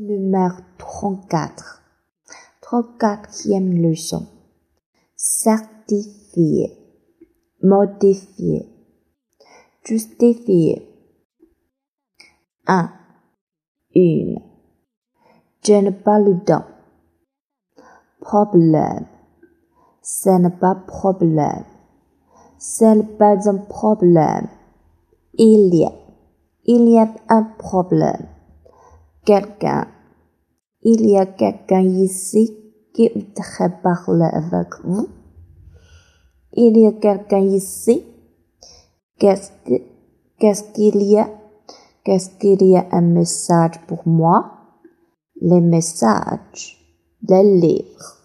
Numéro 34. 34e leçon. Certifier. Modifier. Justifier. 1. Une. Je n'ai pas le temps. Problème. Ce n'est pas problème. Ce n'est pas un problème. Il y a. Il y a un problème. Quelqu'un. Il y a quelqu'un ici qui voudrait parler avec vous. Il y a quelqu'un ici. Qu'est-ce que- qu'est-ce qu'il y a? Qu'est-ce qu'il y a un message pour moi? Les messages. Les livres.